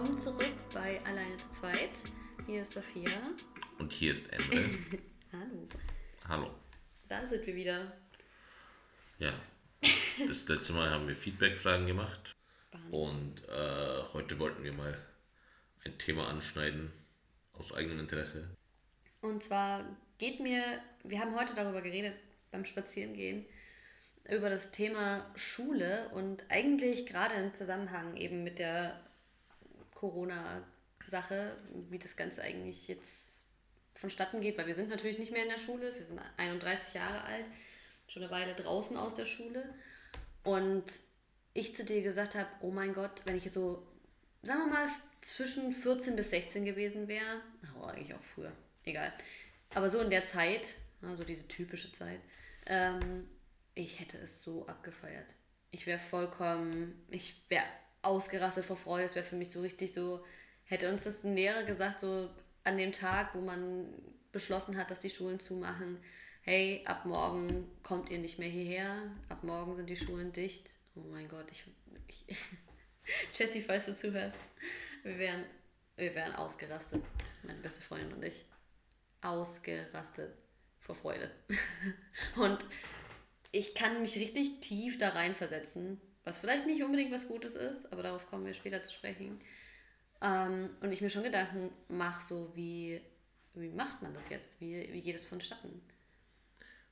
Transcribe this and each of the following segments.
willkommen zurück bei Alleine zu zweit. Hier ist Sophia. Und hier ist Ende. Hallo. Hallo. Da sind wir wieder. Ja, das letzte Mal haben wir Feedback-Fragen gemacht. Und äh, heute wollten wir mal ein Thema anschneiden aus eigenem Interesse. Und zwar geht mir, wir haben heute darüber geredet beim Spazierengehen, über das Thema Schule und eigentlich gerade im Zusammenhang eben mit der Corona-Sache, wie das Ganze eigentlich jetzt vonstatten geht, weil wir sind natürlich nicht mehr in der Schule, wir sind 31 Jahre alt, schon eine Weile draußen aus der Schule. Und ich zu dir gesagt habe, oh mein Gott, wenn ich so, sagen wir mal, zwischen 14 bis 16 gewesen wäre, oh, eigentlich auch früher, egal, aber so in der Zeit, also diese typische Zeit, ähm, ich hätte es so abgefeiert. Ich wäre vollkommen, ich wäre ausgerastet vor Freude. Es wäre für mich so richtig so, hätte uns das ein Lehrer gesagt, so an dem Tag, wo man beschlossen hat, dass die Schulen zumachen, hey, ab morgen kommt ihr nicht mehr hierher, ab morgen sind die Schulen dicht. Oh mein Gott, ich, ich Jessie, falls du zuhörst, wir wären, wir wären ausgerastet, meine beste Freundin und ich. Ausgerastet vor Freude. Und ich kann mich richtig tief da reinversetzen, was vielleicht nicht unbedingt was Gutes ist, aber darauf kommen wir später zu sprechen. Ähm, und ich mir schon Gedanken mache, so wie, wie macht man das jetzt? Wie, wie geht es vonstatten?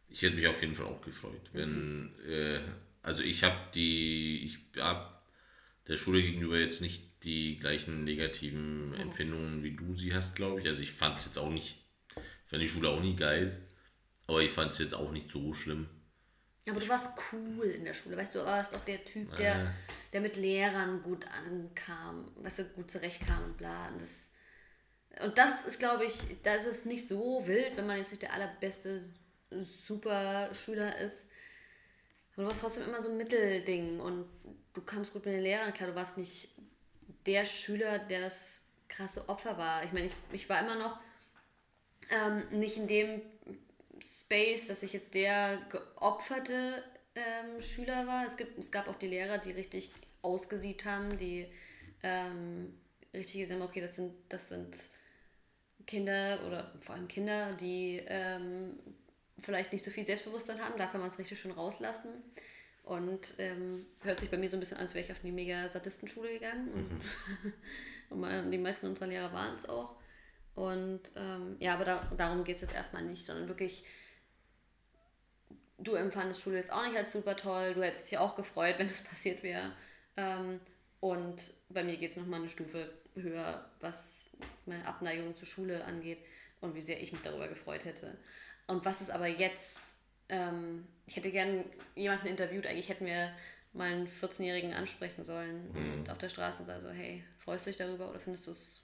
Ich hätte mich auf jeden Fall auch gefreut, wenn, mhm. äh, also ich habe die, ich habe der Schule gegenüber jetzt nicht die gleichen negativen oh. Empfindungen, wie du sie hast, glaube ich. Also ich fand es jetzt auch nicht, ich fand die Schule auch nie geil, aber ich fand es jetzt auch nicht so schlimm. Aber du warst cool in der Schule, weißt du, du warst auch der Typ, der, äh. der mit Lehrern gut ankam, weißt du, gut zurechtkam und bla. Und das, und das ist, glaube ich, da ist es nicht so wild, wenn man jetzt nicht der allerbeste super Schüler ist. Aber du warst trotzdem immer so ein Mittelding und du kamst gut mit den Lehrern klar. Du warst nicht der Schüler, der das krasse Opfer war. Ich meine, ich, ich war immer noch ähm, nicht in dem Space, dass ich jetzt der geopferte ähm, Schüler war. Es, gibt, es gab auch die Lehrer, die richtig ausgesiebt haben, die ähm, richtig gesehen haben, okay, das sind, das sind Kinder oder vor allem Kinder, die ähm, vielleicht nicht so viel Selbstbewusstsein haben. Da kann man es richtig schön rauslassen. Und ähm, hört sich bei mir so ein bisschen an, als wäre ich auf eine mega Sadistenschule gegangen. Und, mhm. und die meisten unserer Lehrer waren es auch. Und ähm, ja, aber da, darum geht es jetzt erstmal nicht, sondern wirklich du empfandest Schule jetzt auch nicht als super toll, du hättest dich auch gefreut, wenn das passiert wäre. Ähm, und bei mir geht es nochmal eine Stufe höher, was meine Abneigung zur Schule angeht und wie sehr ich mich darüber gefreut hätte. Und was ist aber jetzt, ähm, ich hätte gern jemanden interviewt, eigentlich hätten wir mal einen 14-Jährigen ansprechen sollen mhm. und auf der Straße sagen so, hey, freust du dich darüber oder findest du es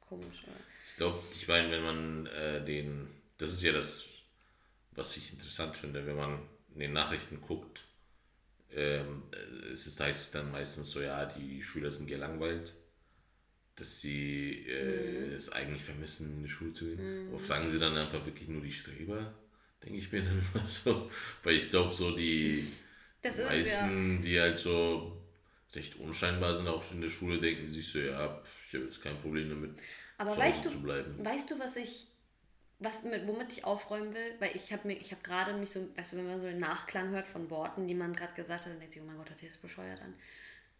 komisch? Oder? Ich glaube, ich meine, wenn man äh, den, das ist ja das was ich interessant finde, wenn man in den Nachrichten guckt, ähm, es ist, heißt es dann meistens so, ja, die Schüler sind gelangweilt, dass sie äh, mhm. es eigentlich vermissen, in die Schule zu gehen. Mhm. Oder fragen sie dann einfach wirklich nur die Streber, denke ich mir dann immer so. Weil ich glaube, so die das meisten, ja. die halt so recht unscheinbar sind, auch in der Schule, denken sich so, ja, ich habe jetzt kein Problem damit, Aber weißt du, zu bleiben. Weißt du, was ich was mit, womit ich aufräumen will, weil ich habe mir, ich habe gerade mich so, weißt du, wenn man so einen Nachklang hört von Worten, die man gerade gesagt hat, dann denkt sich, oh mein Gott, hat sich das bescheuert an.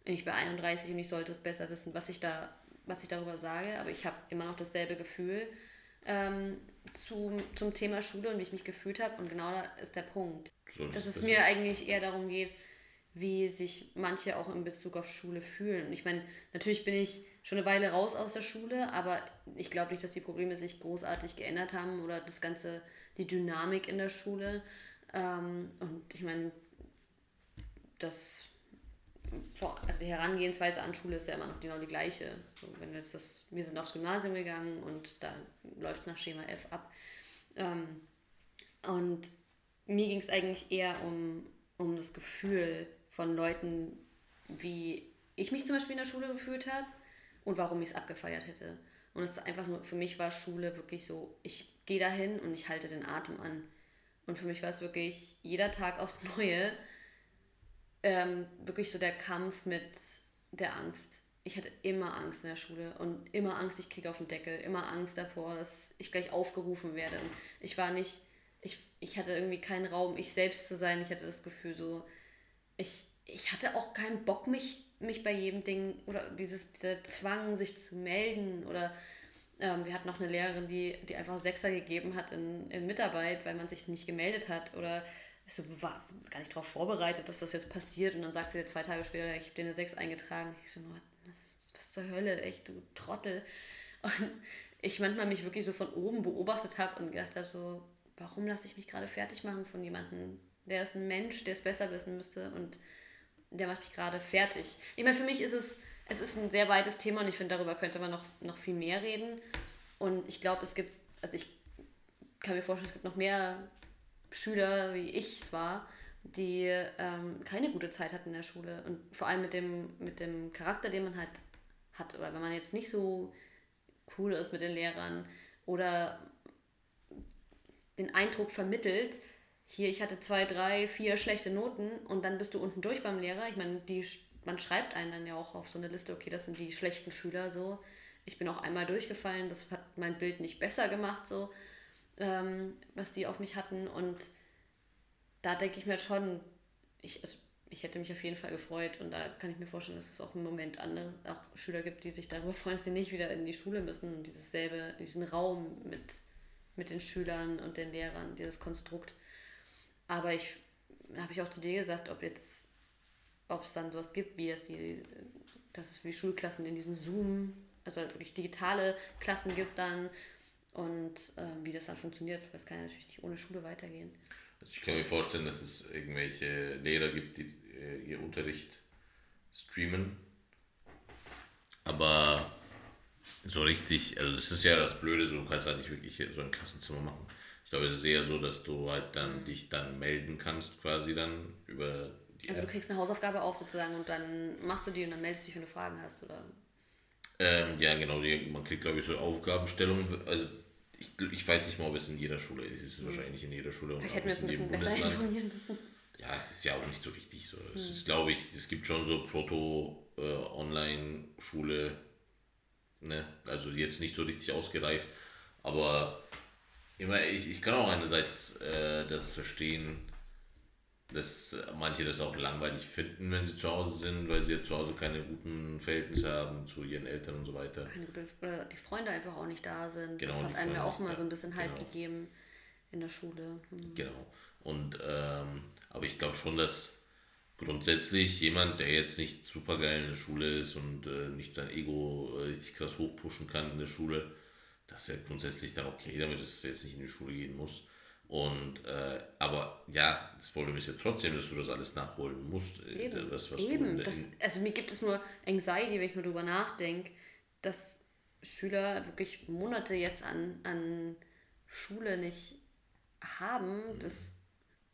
Ich bin 31 und ich sollte es besser wissen, was ich da, was ich darüber sage, aber ich habe immer noch dasselbe Gefühl ähm, zu, zum Thema Schule und wie ich mich gefühlt habe und genau da ist der Punkt. So, dass es mir eigentlich eher darum geht, wie sich manche auch in Bezug auf Schule fühlen. Ich meine, natürlich bin ich schon eine Weile raus aus der Schule, aber ich glaube nicht, dass die Probleme sich großartig geändert haben oder das Ganze, die Dynamik in der Schule. Ähm, und ich meine, das, also die Herangehensweise an Schule ist ja immer noch genau die gleiche. So, wenn jetzt das, wir sind aufs Gymnasium gegangen und da läuft es nach Schema F ab. Ähm, und mir ging es eigentlich eher um, um das Gefühl von Leuten, wie ich mich zum Beispiel in der Schule gefühlt habe und warum ich es abgefeiert hätte. Und es ist einfach nur, für mich war Schule wirklich so, ich gehe dahin und ich halte den Atem an. Und für mich war es wirklich jeder Tag aufs Neue ähm, wirklich so der Kampf mit der Angst. ich hatte immer Angst in der Schule und immer Angst, ich kriege auf den Deckel, immer Angst davor, dass ich gleich aufgerufen werde. Und ich war nicht, ich, ich hatte irgendwie keinen Raum, ich selbst zu sein. Ich hatte das Gefühl so, ich, ich hatte auch keinen Bock, mich, mich bei jedem Ding oder dieses, dieser Zwang, sich zu melden oder ähm, wir hatten noch eine Lehrerin, die, die einfach Sechser gegeben hat in, in Mitarbeit, weil man sich nicht gemeldet hat oder so war gar nicht darauf vorbereitet, dass das jetzt passiert und dann sagt sie dir zwei Tage später, ich habe dir eine Sechs eingetragen. Ich so, was, was zur Hölle, echt, du Trottel. Und ich manchmal mich wirklich so von oben beobachtet habe und gedacht habe, so, warum lasse ich mich gerade fertig machen von jemandem? Der ist ein Mensch, der es besser wissen müsste und der macht mich gerade fertig. Ich meine, für mich ist es, es ist ein sehr weites Thema und ich finde, darüber könnte man noch, noch viel mehr reden. Und ich glaube, es gibt, also ich kann mir vorstellen, es gibt noch mehr Schüler, wie ich es war, die ähm, keine gute Zeit hatten in der Schule. Und vor allem mit dem, mit dem Charakter, den man halt hat. Oder wenn man jetzt nicht so cool ist mit den Lehrern oder den Eindruck vermittelt, hier, ich hatte zwei, drei, vier schlechte Noten und dann bist du unten durch beim Lehrer. Ich meine, die, man schreibt einen dann ja auch auf so eine Liste, okay, das sind die schlechten Schüler so. Ich bin auch einmal durchgefallen, das hat mein Bild nicht besser gemacht so ähm, was die auf mich hatten. Und da denke ich mir schon, ich, also ich hätte mich auf jeden Fall gefreut. Und da kann ich mir vorstellen, dass es auch im Moment andere auch Schüler gibt, die sich darüber freuen, dass sie nicht wieder in die Schule müssen und dieses selbe, diesen Raum mit, mit den Schülern und den Lehrern, dieses Konstrukt. Aber ich habe ich auch zu dir gesagt, ob jetzt, ob es dann sowas gibt, wie es die, dass es wie Schulklassen in diesen Zoom, also wirklich digitale Klassen gibt dann und äh, wie das dann funktioniert, das kann ja natürlich nicht ohne Schule weitergehen. Also ich kann mir vorstellen, dass es irgendwelche Lehrer gibt, die äh, ihr Unterricht streamen. Aber so richtig, also das ist ja das Blöde, so, du kannst halt nicht wirklich so ein Klassenzimmer machen. Glaube, es ist eher so, dass du halt dann mhm. dich dann melden kannst, quasi dann über die Also App. du kriegst eine Hausaufgabe auf sozusagen und dann machst du die und dann meldest du dich, wenn du Fragen hast, oder? Ähm, ja, genau, die, man kriegt, glaube ich, so Aufgabenstellungen, also ich, ich weiß nicht mal, ob es in jeder Schule ist. Es ist mhm. wahrscheinlich in jeder Schule. Vielleicht hätten wir uns ein bisschen besser informieren müssen. Ja, ist ja auch nicht so wichtig. So. Es mhm. ist, glaube ich, es gibt schon so Proto-Online-Schule, äh, ne? also jetzt nicht so richtig ausgereift, aber immer, ich, ich kann auch einerseits äh, das verstehen, dass manche das auch langweilig finden, wenn sie zu Hause sind, weil sie ja zu Hause keine guten Verhältnisse haben zu ihren Eltern und so weiter. Keine gute, oder die Freunde einfach auch nicht da sind. Genau, das hat einem ja auch mal so ein bisschen Halt genau. gegeben in der Schule. Mhm. Genau. Und ähm, aber ich glaube schon, dass grundsätzlich jemand, der jetzt nicht super geil in der Schule ist und äh, nicht sein Ego äh, richtig krass hochpushen kann in der Schule, dass er grundsätzlich dann okay damit ist, er jetzt nicht in die Schule gehen muss. Und, äh, aber ja, das Problem ist ja trotzdem, dass du das alles nachholen musst. Äh, Eben, das, was Eben. das, also mir gibt es nur Anxiety, wenn ich mir darüber nachdenke, dass Schüler wirklich Monate jetzt an, an Schule nicht haben. Mhm. Das,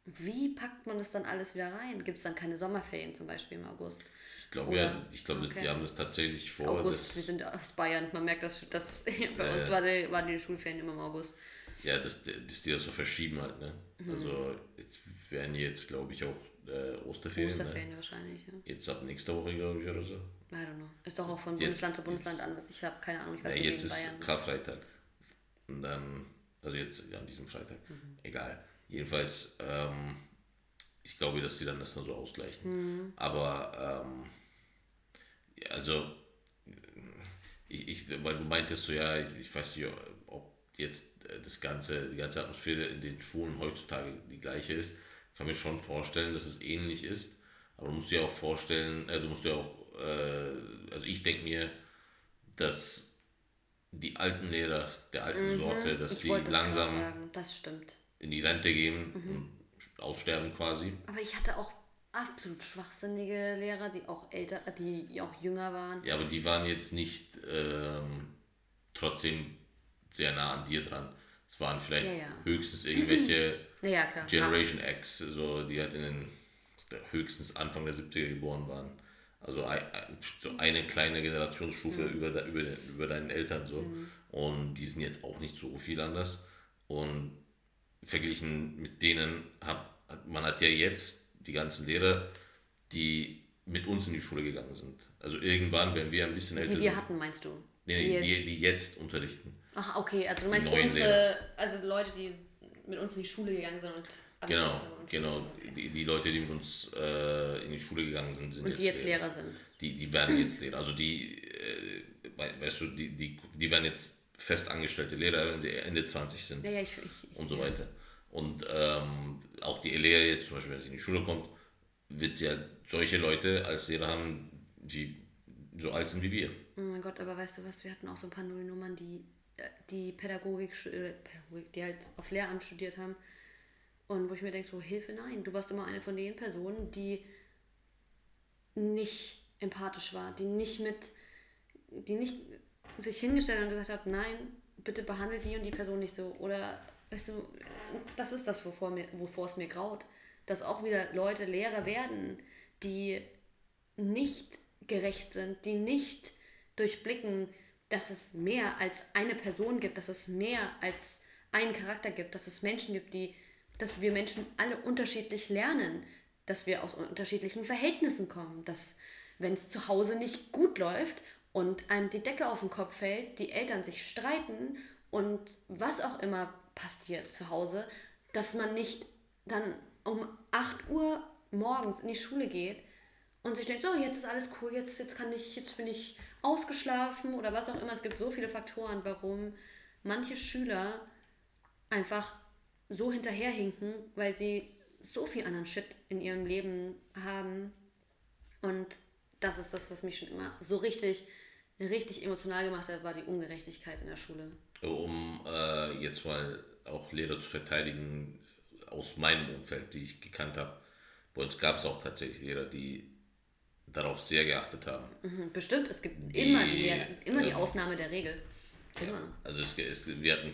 wie packt man das dann alles wieder rein? Gibt es dann keine Sommerferien zum Beispiel im August? Ich glaube, ja, ich glaube, okay. die haben das tatsächlich vor. August, wir sind aus Bayern. Man merkt, dass, dass bei äh, uns war die, waren die Schulferien immer im August. Ja, dass, dass die das so verschieben halt, ne? Mhm. Also jetzt werden jetzt, glaube ich, auch äh, Osterferien. Ne? Osterferien ne? wahrscheinlich, ja. Jetzt ab nächster Woche, glaube ich, oder so. I don't know. Ist doch auch von jetzt, Bundesland zu Bundesland jetzt, anders. Ich habe keine Ahnung, ich weiß ja, jetzt ist Bayern. Karfreitag. Und dann, also jetzt an diesem Freitag. Mhm. Egal. Jedenfalls, ähm, ich glaube, dass sie dann das dann so ausgleichen. Mhm. Aber, ähm, also, ich, ich, weil du meintest so, ja, ich, ich weiß nicht, ob jetzt das ganze, die ganze Atmosphäre in den Schulen heutzutage die gleiche ist. Ich kann mir schon vorstellen, dass es ähnlich ist. Aber du musst dir auch vorstellen, äh, du musst dir auch, äh, also ich denke mir, dass die alten Lehrer der alten mhm, Sorte, dass die langsam das in die Rente gehen mhm. und aussterben quasi. Aber ich hatte auch absolut schwachsinnige Lehrer, die auch älter, die auch jünger waren. Ja, aber die waren jetzt nicht ähm, trotzdem sehr nah an dir dran. Es waren vielleicht ja, ja. höchstens irgendwelche ja, Generation X, so, die halt in den höchstens Anfang der 70er geboren waren. Also so eine kleine Generationsstufe mhm. über, über, über deinen Eltern so. Mhm. Und die sind jetzt auch nicht so viel anders. Und verglichen mit denen hat man hat ja jetzt die ganzen Lehrer, die mit uns in die Schule gegangen sind. Also irgendwann, wenn wir ein bisschen älter. Die wir hatten, meinst du? Nee, die, die, jetzt, die jetzt unterrichten. Ach, okay, also du meinst unsere, also Leute, die mit uns in die Schule gegangen sind und Genau, genau. Die, die Leute, die mit uns äh, in die Schule gegangen sind, sind und die jetzt Lehrer, Lehrer sind. Die, die werden jetzt Lehrer. Also die, äh, weißt du, die, die, die werden jetzt fest angestellte Lehrer, wenn sie Ende 20 sind. Ja, ja, ich, ich, und so weiter. Und ähm, auch die Lehrer jetzt, zum Beispiel, wenn sie in die Schule kommt, wird sie halt solche Leute als Lehrer haben, die so alt sind wie wir. Oh mein Gott, aber weißt du was, wir hatten auch so ein paar Nullnummern, die äh, die Pädagogik, äh, Pädagogik, die halt auf Lehramt studiert haben. Und wo ich mir denke, so Hilfe, nein, du warst immer eine von den Personen, die nicht empathisch war, die nicht mit, die nicht sich hingestellt und gesagt hat, nein, bitte behandle die und die Person nicht so. Oder, weißt du, das ist das, wovor, mir, wovor es mir graut. Dass auch wieder Leute Lehrer werden, die nicht gerecht sind, die nicht durchblicken, dass es mehr als eine Person gibt, dass es mehr als einen Charakter gibt, dass es Menschen gibt, die, dass wir Menschen alle unterschiedlich lernen, dass wir aus unterschiedlichen Verhältnissen kommen, dass wenn es zu Hause nicht gut läuft und einem die Decke auf den Kopf fällt, die Eltern sich streiten und was auch immer passiert zu Hause, dass man nicht dann um 8 Uhr morgens in die Schule geht und sich denkt, so, jetzt ist alles cool, jetzt, jetzt kann ich, jetzt bin ich ausgeschlafen oder was auch immer. Es gibt so viele Faktoren, warum manche Schüler einfach so hinterherhinken, weil sie so viel anderen Shit in ihrem Leben haben. Und das ist das, was mich schon immer so richtig, richtig emotional gemacht hat, war die Ungerechtigkeit in der Schule. Um äh, jetzt mal auch Lehrer zu verteidigen, aus meinem Umfeld, die ich gekannt habe, bei uns gab es auch tatsächlich Lehrer, die darauf sehr geachtet haben. Mhm, bestimmt, es gibt die, immer, die, immer die ähm, Ausnahme der Regel. Immer. Ja, also es, es, wir hatten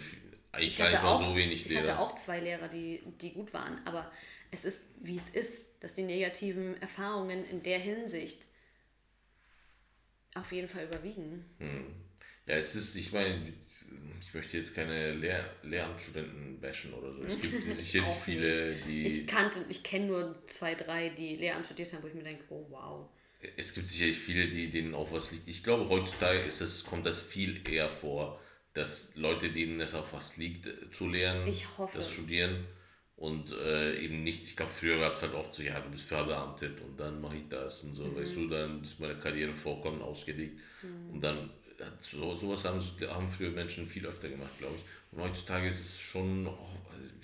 eigentlich ich hatte auch, so wenig Lehrer. Ich hatte auch zwei Lehrer, die, die gut waren, aber es ist, wie es ist, dass die negativen Erfahrungen in der Hinsicht auf jeden Fall überwiegen. Hm. Ja, es ist, ich meine, ich möchte jetzt keine Lehr Lehramtsstudenten bashen oder so. Es gibt sicherlich viele, die. Ich kannte, ich kenne nur zwei, drei, die Lehramt studiert haben, wo ich mir denke, oh wow es gibt sicherlich viele, die denen auf was liegt. Ich glaube, heutzutage ist das, kommt das viel eher vor, dass Leute, denen es auf was liegt, äh, zu lernen, das studieren und äh, eben nicht, ich glaube, früher gab es halt oft so, ja, du bist verbeamtet und dann mache ich das und so, mhm. weißt du, dann ist meine Karriere vollkommen ausgelegt mhm. und dann, so, sowas haben, haben früher Menschen viel öfter gemacht, glaube ich. Und heutzutage ist es schon noch,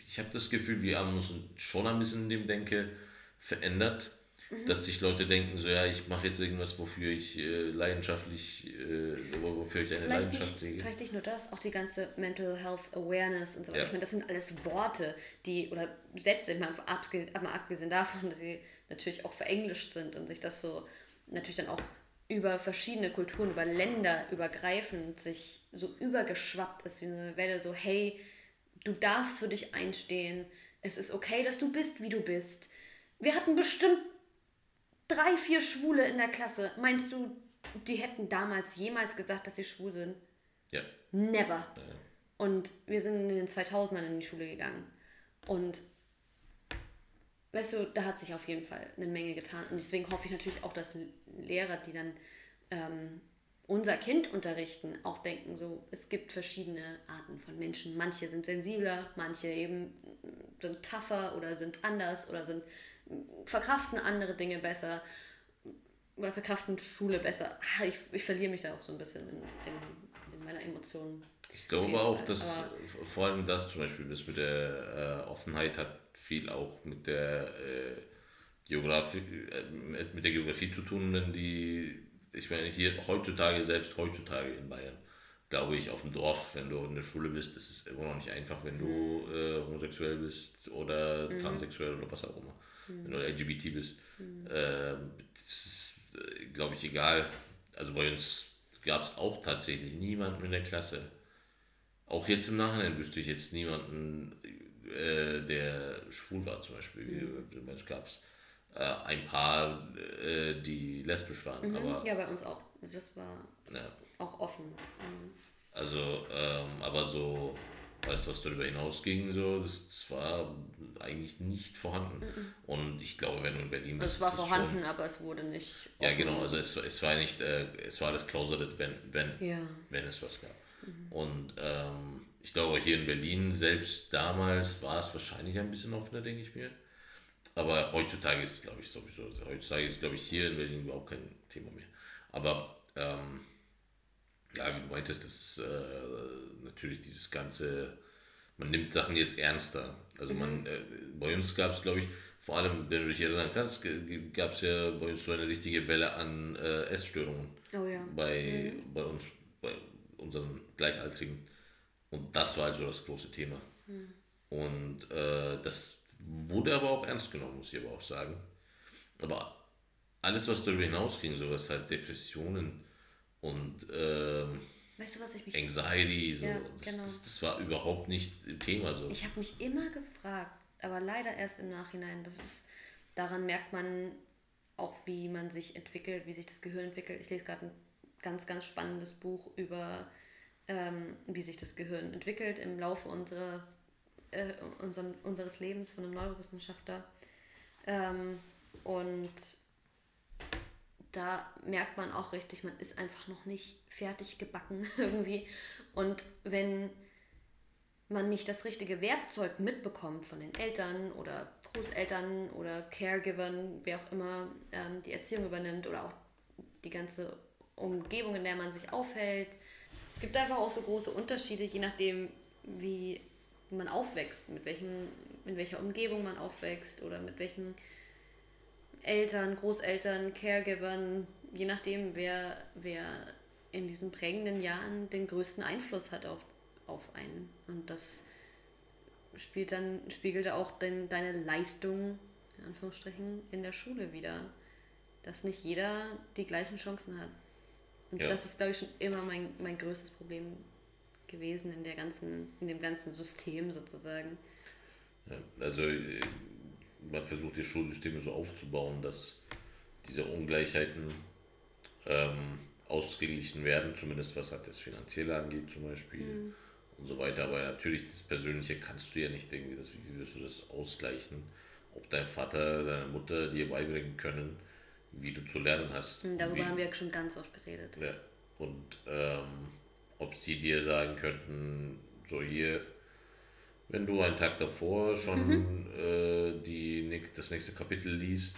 ich habe das Gefühl, wir haben uns schon ein bisschen in dem Denke verändert Mhm. Dass sich Leute denken, so ja, ich mache jetzt irgendwas, wofür ich äh, leidenschaftlich, äh, wofür ich eine vielleicht Leidenschaft lege. Vielleicht nicht nur das, auch die ganze Mental Health Awareness und so weiter. Ja. Ich meine, das sind alles Worte, die, oder Sätze, mal abgesehen davon, dass sie natürlich auch verenglischt sind und sich das so natürlich dann auch über verschiedene Kulturen, über Länder übergreifend sich so übergeschwappt ist wie eine Welle, so hey, du darfst für dich einstehen, es ist okay, dass du bist, wie du bist. Wir hatten bestimmt drei, vier Schwule in der Klasse. Meinst du, die hätten damals jemals gesagt, dass sie schwul sind? Ja. Never. Ja. Und wir sind in den 2000ern in die Schule gegangen. Und weißt du, da hat sich auf jeden Fall eine Menge getan. Und deswegen hoffe ich natürlich auch, dass Lehrer, die dann ähm, unser Kind unterrichten, auch denken, so, es gibt verschiedene Arten von Menschen. Manche sind sensibler, manche eben sind tougher oder sind anders oder sind verkraften andere Dinge besser oder verkraften Schule besser. Ah, ich, ich verliere mich da auch so ein bisschen in, in, in meiner Emotion. Ich glaube auch, Fall. dass Aber vor allem das zum Beispiel, das mit der äh, Offenheit hat viel auch mit der äh, Geografie, äh, mit der Geografie zu tun, wenn die, ich meine, hier heutzutage, selbst heutzutage in Bayern, glaube ich, auf dem Dorf, wenn du in der Schule bist, ist es immer noch nicht einfach, wenn du mhm. äh, homosexuell bist oder mhm. transsexuell oder was auch immer mhm. wenn du LGBT bist. Mhm. Äh, das ist, äh, glaube ich, egal. Also bei uns gab es auch tatsächlich niemanden in der Klasse. Auch jetzt im Nachhinein wüsste ich jetzt niemanden, äh, der schwul war zum Beispiel. Mhm. Es gab äh, ein paar, äh, die lesbisch waren. Mhm. Aber, ja, bei uns auch. Also das war ja. auch offen. Mhm. Also, ähm, aber so alles, was darüber hinausging, so, das, war eigentlich nicht vorhanden. Mhm. Und ich glaube, wenn du in Berlin bist. Es war vorhanden, schon, aber es wurde nicht. Ja, genau, also es, es war nicht, äh, es war das closeted, wenn, wenn, ja. wenn es was gab. Mhm. Und ähm, ich glaube, hier in Berlin, selbst damals war es wahrscheinlich ein bisschen offener, denke ich mir. Aber heutzutage ist es, glaube ich, sowieso. Also heutzutage ist, glaube ich, hier in Berlin überhaupt kein Thema mehr. Aber ähm, ja, wie du meintest, das ist äh, natürlich dieses ganze, man nimmt Sachen jetzt ernster. Also man, mhm. äh, bei uns gab es, glaube ich, vor allem, wenn du dich erinnern kannst, gab es ja bei uns so eine richtige Welle an äh, Essstörungen. Oh ja. Bei, mhm. bei uns, bei unseren Gleichaltrigen. Und das war also das große Thema. Mhm. Und äh, das wurde aber auch ernst genommen, muss ich aber auch sagen. Aber alles, was darüber hinausging, sowas halt Depressionen, und ähm, weißt du, was ich mich Anxiety, so, ja, das, genau. das, das, war überhaupt nicht Thema. So. Ich habe mich immer gefragt, aber leider erst im Nachhinein. Das ist, daran merkt man auch, wie man sich entwickelt, wie sich das Gehirn entwickelt. Ich lese gerade ein ganz, ganz spannendes Buch über, ähm, wie sich das Gehirn entwickelt im Laufe unserer, äh, unserem, unseres Lebens von einem Neurowissenschaftler. Ähm, und da merkt man auch richtig, man ist einfach noch nicht fertig gebacken irgendwie. Und wenn man nicht das richtige Werkzeug mitbekommt von den Eltern oder Großeltern oder Caregivern, wer auch immer ähm, die Erziehung übernimmt oder auch die ganze Umgebung, in der man sich aufhält. Es gibt einfach auch so große Unterschiede, je nachdem, wie man aufwächst, mit welchem, in welcher Umgebung man aufwächst oder mit welchen Eltern, Großeltern, Caregivern, je nachdem, wer, wer in diesen prägenden Jahren den größten Einfluss hat auf, auf einen. Und das spielt dann, spiegelt auch den, deine Leistung, in Anführungsstrichen, in der Schule wieder. Dass nicht jeder die gleichen Chancen hat. Und ja. das ist, glaube ich, schon immer mein, mein größtes Problem gewesen in der ganzen, in dem ganzen System sozusagen. Ja, also man versucht die Schulsysteme so aufzubauen, dass diese Ungleichheiten ähm, ausgeglichen werden, zumindest was halt das Finanzielle angeht zum Beispiel mhm. und so weiter. Aber natürlich das Persönliche kannst du ja nicht irgendwie, das, wie wirst du das ausgleichen? Ob dein Vater, deine Mutter dir beibringen können, wie du zu lernen hast. Mhm, darüber wie, haben wir schon ganz oft geredet. Ja, und ähm, ob sie dir sagen könnten, so hier, wenn du einen Tag davor schon mhm. äh, die, das nächste Kapitel liest,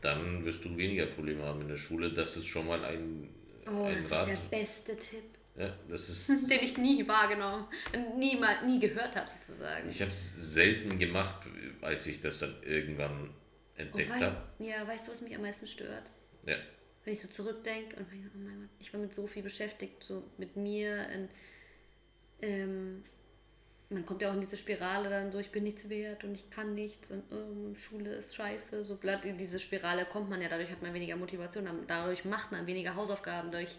dann wirst du weniger Probleme haben in der Schule. Das ist schon mal ein, oh, ein das Rat. ist der beste Tipp. Ja, das ist. Den ich nie wahrgenommen, nie, mal, nie gehört habe, sozusagen. Ich habe es selten gemacht, als ich das dann irgendwann entdeckt oh, habe. Ja, weißt du, was mich am meisten stört? Ja. Wenn ich so zurückdenke und meine, oh mein Gott, ich war mit so viel beschäftigt, so mit mir und ähm, man kommt ja auch in diese Spirale dann so, ich bin nichts wert und ich kann nichts und oh, Schule ist scheiße. So blatt in diese Spirale kommt man ja, dadurch hat man weniger Motivation, dadurch macht man weniger Hausaufgaben, durch.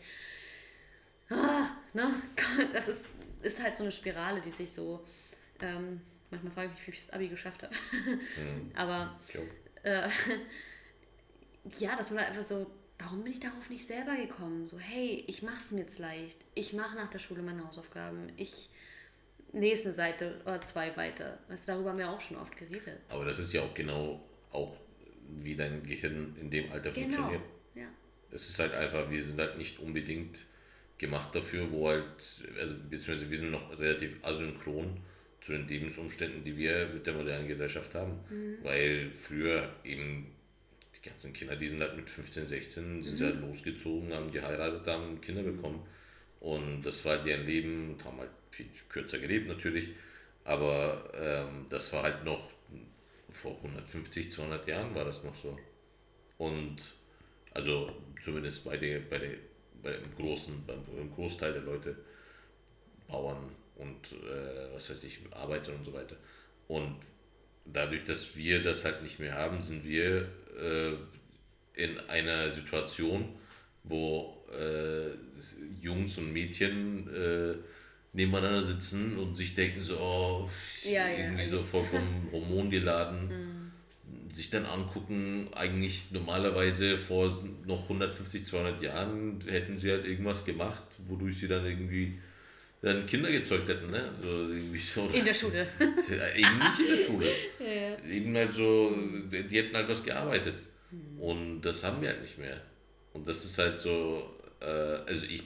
Ah, ne? Das ist, ist halt so eine Spirale, die sich so. Ähm, manchmal frage ich mich, wie ich das Abi geschafft habe. Mhm. Aber äh, ja, das war einfach so, warum bin ich darauf nicht selber gekommen? So, hey, ich mache es mir jetzt leicht. Ich mache nach der Schule meine Hausaufgaben. Ich lese eine Seite oder zwei weiter. Das, darüber haben wir auch schon oft geredet. Aber das ist ja auch genau auch, wie dein Gehirn in dem Alter genau. funktioniert. Ja. Es ist halt einfach, wir sind halt nicht unbedingt gemacht dafür, wo halt, also beziehungsweise wir sind noch relativ asynchron zu den Lebensumständen, die wir mit der modernen Gesellschaft haben. Mhm. Weil früher eben die ganzen Kinder, die sind halt mit 15, 16, sind mhm. halt losgezogen, haben geheiratet, haben Kinder mhm. bekommen. Und das war deren Leben und haben halt viel kürzer gelebt natürlich, aber ähm, das war halt noch vor 150, 200 Jahren war das noch so. Und also zumindest bei, der, bei, der, bei dem großen, beim, beim Großteil der Leute, Bauern und äh, was weiß ich, Arbeiter und so weiter. Und dadurch, dass wir das halt nicht mehr haben, sind wir äh, in einer Situation, wo äh, Jungs und Mädchen äh, nebeneinander sitzen und sich denken so, oh, ja, irgendwie ja. so vollkommen hormongeladen, mhm. sich dann angucken, eigentlich normalerweise vor noch 150, 200 Jahren hätten sie halt irgendwas gemacht, wodurch sie dann irgendwie dann Kinder gezeugt hätten, ne? So, in der Schule. eben nicht in der Schule. Ja. Eben halt so, die hätten halt was gearbeitet. Und das haben wir halt nicht mehr. Und das ist halt so, äh, also ich,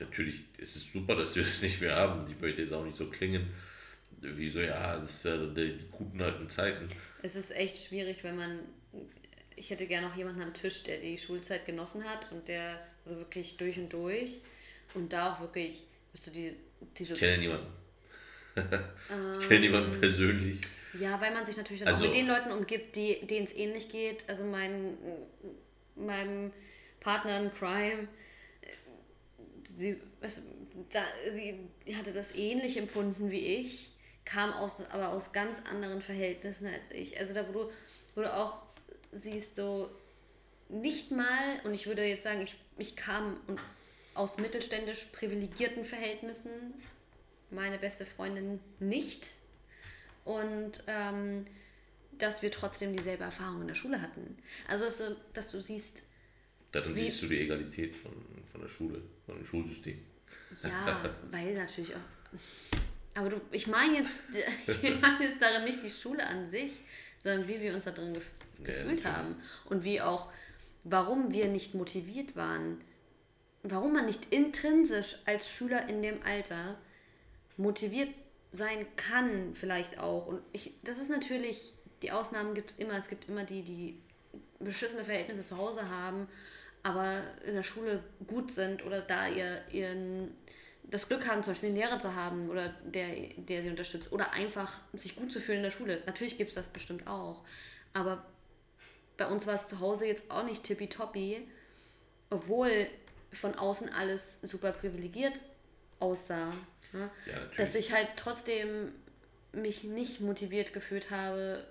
natürlich, es ist super, dass wir das nicht mehr haben. Ich möchte jetzt auch nicht so klingen, wie so, ja, das sind die, die guten alten Zeiten. Es ist echt schwierig, wenn man, ich hätte gerne noch jemanden am Tisch, der die Schulzeit genossen hat und der so wirklich durch und durch und da auch wirklich, bist du die, diese... Ich kenne niemanden. ich kenne niemanden ähm, persönlich. Ja, weil man sich natürlich dann also, auch mit den Leuten umgibt, denen es ähnlich geht. Also mein, meinem Partner in Crime, sie, also, da, sie hatte das ähnlich empfunden wie ich, kam aus, aber aus ganz anderen Verhältnissen als ich. Also da, wo du, wo du auch siehst, so nicht mal, und ich würde jetzt sagen, ich, ich kam aus mittelständisch privilegierten Verhältnissen, meine beste Freundin nicht. Und ähm, dass wir trotzdem dieselbe Erfahrung in der Schule hatten. Also, dass du, dass du siehst. Darin siehst du die Egalität von, von der Schule, von dem Schulsystem. Ja, weil natürlich auch. Aber du, ich meine jetzt, ich meine jetzt darin nicht die Schule an sich, sondern wie wir uns da drin gef gefühlt ja, haben. Und wie auch, warum wir nicht motiviert waren. Warum man nicht intrinsisch als Schüler in dem Alter motiviert sein kann, vielleicht auch. Und ich, das ist natürlich, die Ausnahmen gibt es immer. Es gibt immer die, die beschissene Verhältnisse zu Hause haben, aber in der Schule gut sind oder da ihr ihren das Glück haben, zum Beispiel einen Lehrer zu haben oder der, der sie unterstützt oder einfach sich gut zu fühlen in der Schule. Natürlich gibt es das bestimmt auch. Aber bei uns war es zu Hause jetzt auch nicht tippitoppi, obwohl von außen alles super privilegiert aussah. Ne? Ja, dass ich halt trotzdem mich nicht motiviert gefühlt habe,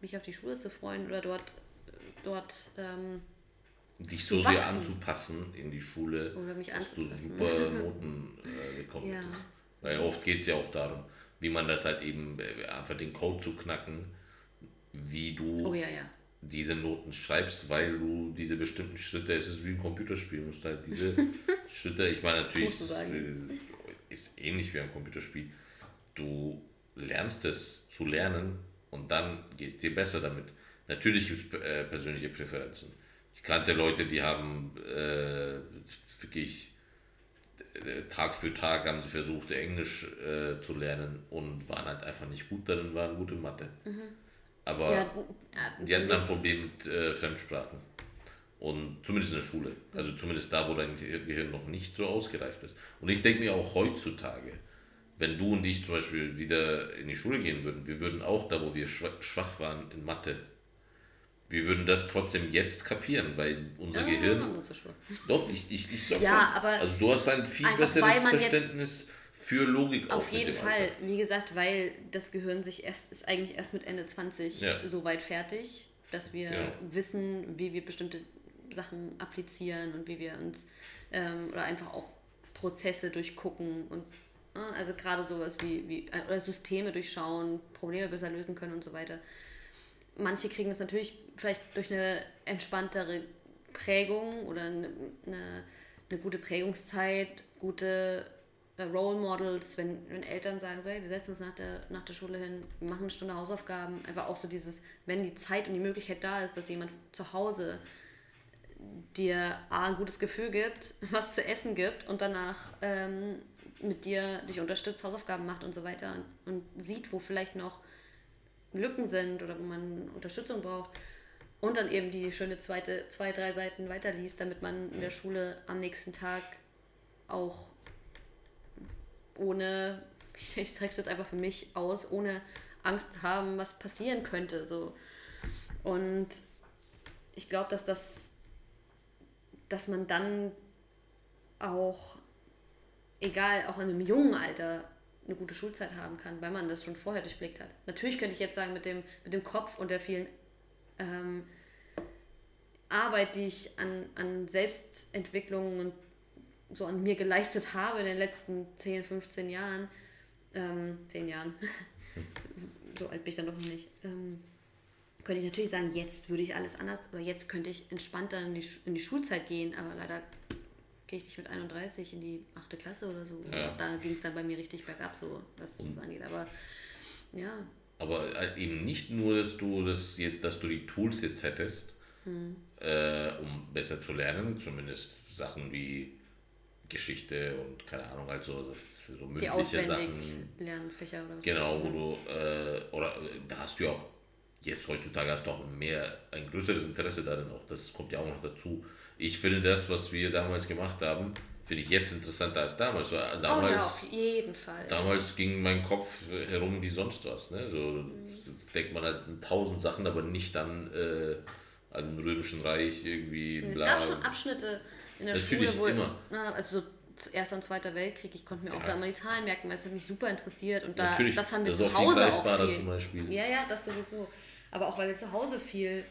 mich auf die Schule zu freuen oder dort, dort ähm, dich so sehr anzupassen in die Schule, oder mich dass du super Noten äh, bekommst. Ja. Weil oft geht es ja auch darum, wie man das halt eben, äh, einfach den Code zu knacken, wie du oh, ja, ja. Diese Noten schreibst, weil du diese bestimmten Schritte, es ist wie ein Computerspiel, musst halt diese Schritte, ich meine natürlich, ist, äh, ist ähnlich wie ein Computerspiel. Du lernst es zu lernen und dann geht es dir besser damit. Natürlich gibt es äh, persönliche Präferenzen. Ich kannte Leute, die haben äh, wirklich äh, Tag für Tag haben sie versucht, Englisch zu lernen und waren halt einfach nicht gut darin, waren gut in Mathe. Mhm. Aber ja, die hatten dann ein Problem mit äh, Fremdsprachen. Und zumindest in der Schule. Also zumindest da, wo dein Gehirn noch nicht so ausgereift ist. Und ich denke mir auch heutzutage, wenn du und ich zum Beispiel wieder in die Schule gehen würden, wir würden auch da, wo wir schwach waren in Mathe, wir würden das trotzdem jetzt kapieren, weil unser ja, Gehirn. So doch, ich, ich, ich glaube ja, schon. also du hast ein viel besseres Verständnis für Logik Auf jeden Fall. Wie gesagt, weil das Gehirn sich erst ist eigentlich erst mit Ende 20 ja. so weit fertig, dass wir ja. wissen, wie wir bestimmte Sachen applizieren und wie wir uns ähm, oder einfach auch Prozesse durchgucken und äh, also gerade sowas wie, wie äh, oder Systeme durchschauen, Probleme besser lösen können und so weiter. Manche kriegen das natürlich vielleicht durch eine entspanntere Prägung oder eine, eine, eine gute Prägungszeit, gute äh, Role Models, wenn, wenn Eltern sagen, so, hey, wir setzen uns nach der, nach der Schule hin, machen eine Stunde Hausaufgaben, einfach auch so dieses, wenn die Zeit und die Möglichkeit da ist, dass jemand zu Hause dir A, ein gutes Gefühl gibt, was zu essen gibt und danach ähm, mit dir dich unterstützt, Hausaufgaben macht und so weiter und, und sieht, wo vielleicht noch Lücken sind oder wo man Unterstützung braucht und dann eben die schöne zweite, zwei, drei Seiten weiterliest, damit man in der Schule am nächsten Tag auch ohne, ich, ich zeige jetzt einfach für mich aus, ohne Angst haben, was passieren könnte. So. Und ich glaube, dass das dass man dann auch, egal, auch in einem jungen Alter, eine gute Schulzeit haben kann, weil man das schon vorher durchblickt hat. Natürlich könnte ich jetzt sagen, mit dem, mit dem Kopf und der vielen ähm, Arbeit, die ich an, an Selbstentwicklung und so an mir geleistet habe in den letzten 10, 15 Jahren, ähm, 10 Jahren, so alt bin ich dann noch nicht, ähm, könnte ich natürlich sagen, jetzt würde ich alles anders oder jetzt könnte ich entspannter in die, in die Schulzeit gehen, aber leider gehe ich nicht mit 31 in die 8. Klasse oder so. Ja. Da ging es dann bei mir richtig bergab, so was das angeht. Aber ja. Aber äh, eben nicht nur, dass du das jetzt, dass du die Tools jetzt hättest, hm. äh, um besser zu lernen, zumindest Sachen wie Geschichte und keine Ahnung, halt so, so mündliche Sachen. Lernfächer oder was Genau, wo du, äh, oder da hast du ja auch, jetzt heutzutage hast du auch mehr, ein größeres Interesse darin auch, das kommt ja auch noch dazu. Ich finde das, was wir damals gemacht haben, finde ich jetzt interessanter als damals. Damals, oh ja, auf jeden Fall. Damals ging mein Kopf herum wie sonst was. Ne? So mhm. denkt man halt an tausend Sachen, aber nicht an, äh, an Römischen Reich irgendwie. Es gab schon Abschnitte in der Natürlich Schule, wo immer. Na, also so Erster und Zweiter Weltkrieg, ich konnte mir ja. auch da mal die Zahlen merken, weil es hat mich super interessiert und da, Natürlich, das haben wir das zu Hause auch viel. Zum Beispiel. Ja, ja, das sowieso. Aber auch weil wir zu Hause viel